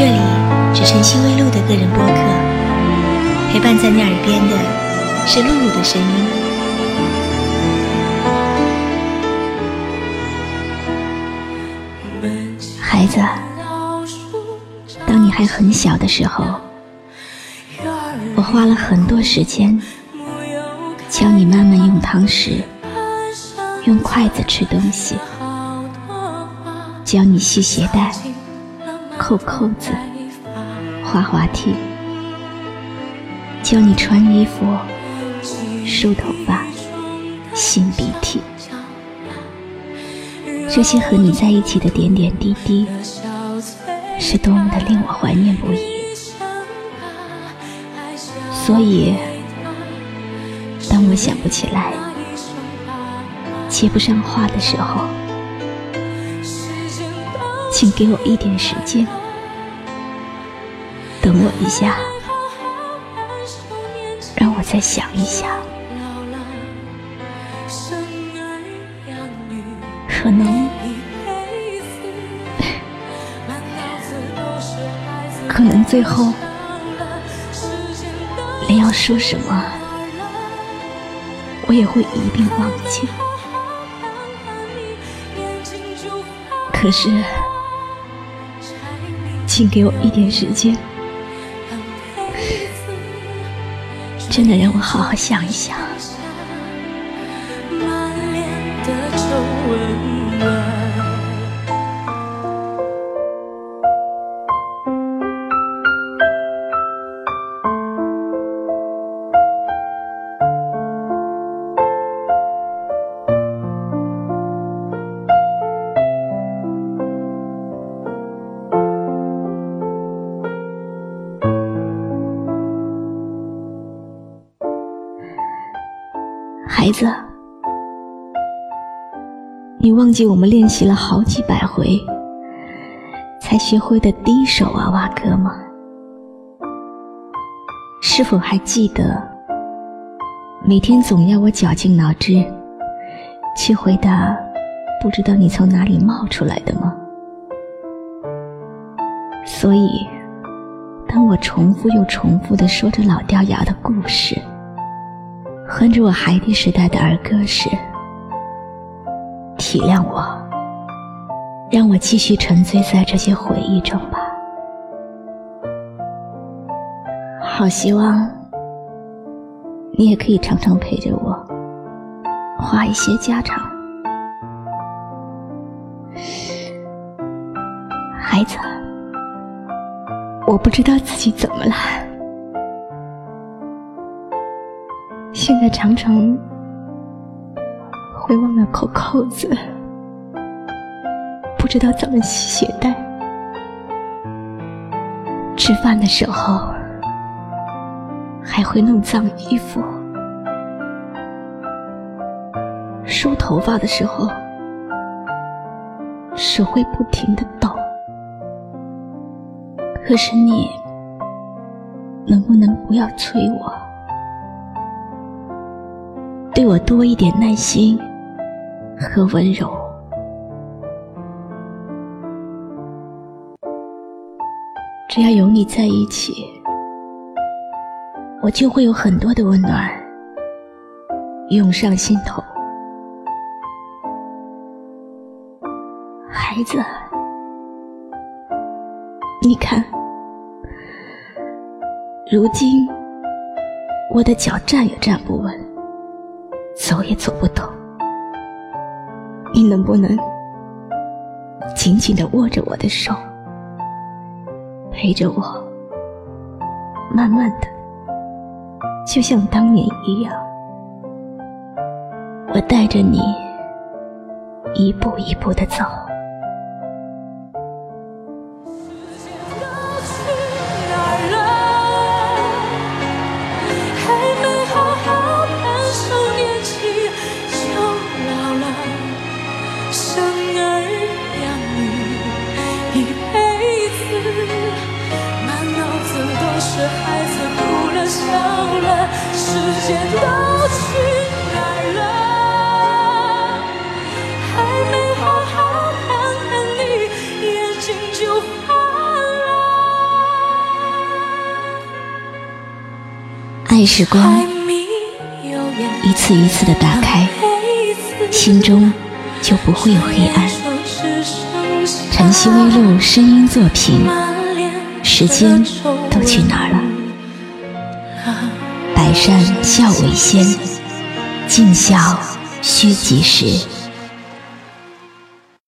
这里是晨曦微露的个人播客，陪伴在你耳边的是露露的声音。孩子，当你还很小的时候，我花了很多时间教你慢慢用汤匙、用筷子吃东西，教你系鞋带。扣扣子，滑滑梯，教你穿衣服，梳头发，擤鼻涕，这些和你在一起的点点滴滴，是多么的令我怀念不已。所以，当我想不起来，接不上话的时候，请给我一点时间。等我一下，让我再想一想。可能，可能最后连要说什么，我也会一并忘记。可是，请给我一点时间。真的让我好好想一想。孩子，你忘记我们练习了好几百回才学会的第一首娃娃歌吗？是否还记得每天总要我绞尽脑汁去回答不知道你从哪里冒出来的吗？所以，当我重复又重复的说着老掉牙的故事。哼着我孩提时代的儿歌时，体谅我，让我继续沉醉在这些回忆中吧。好希望你也可以常常陪着我，话一些家常。孩子，我不知道自己怎么了。现在常常会忘了扣扣子，不知道怎么系鞋带。吃饭的时候还会弄脏衣服，梳头发的时候手会不停的抖。可是你能不能不要催我？对我多一点耐心和温柔，只要有你在一起，我就会有很多的温暖涌上心头。孩子，你看，如今我的脚站也站不稳。走也走不动，你能不能紧紧的握着我的手，陪着我，慢慢的，就像当年一样，我带着你一步一步的走。爱时光，一次一次的打开，心中就不会有黑暗。晨曦微露，声音作品，时间都去哪儿了？百善孝为先，尽孝须及时。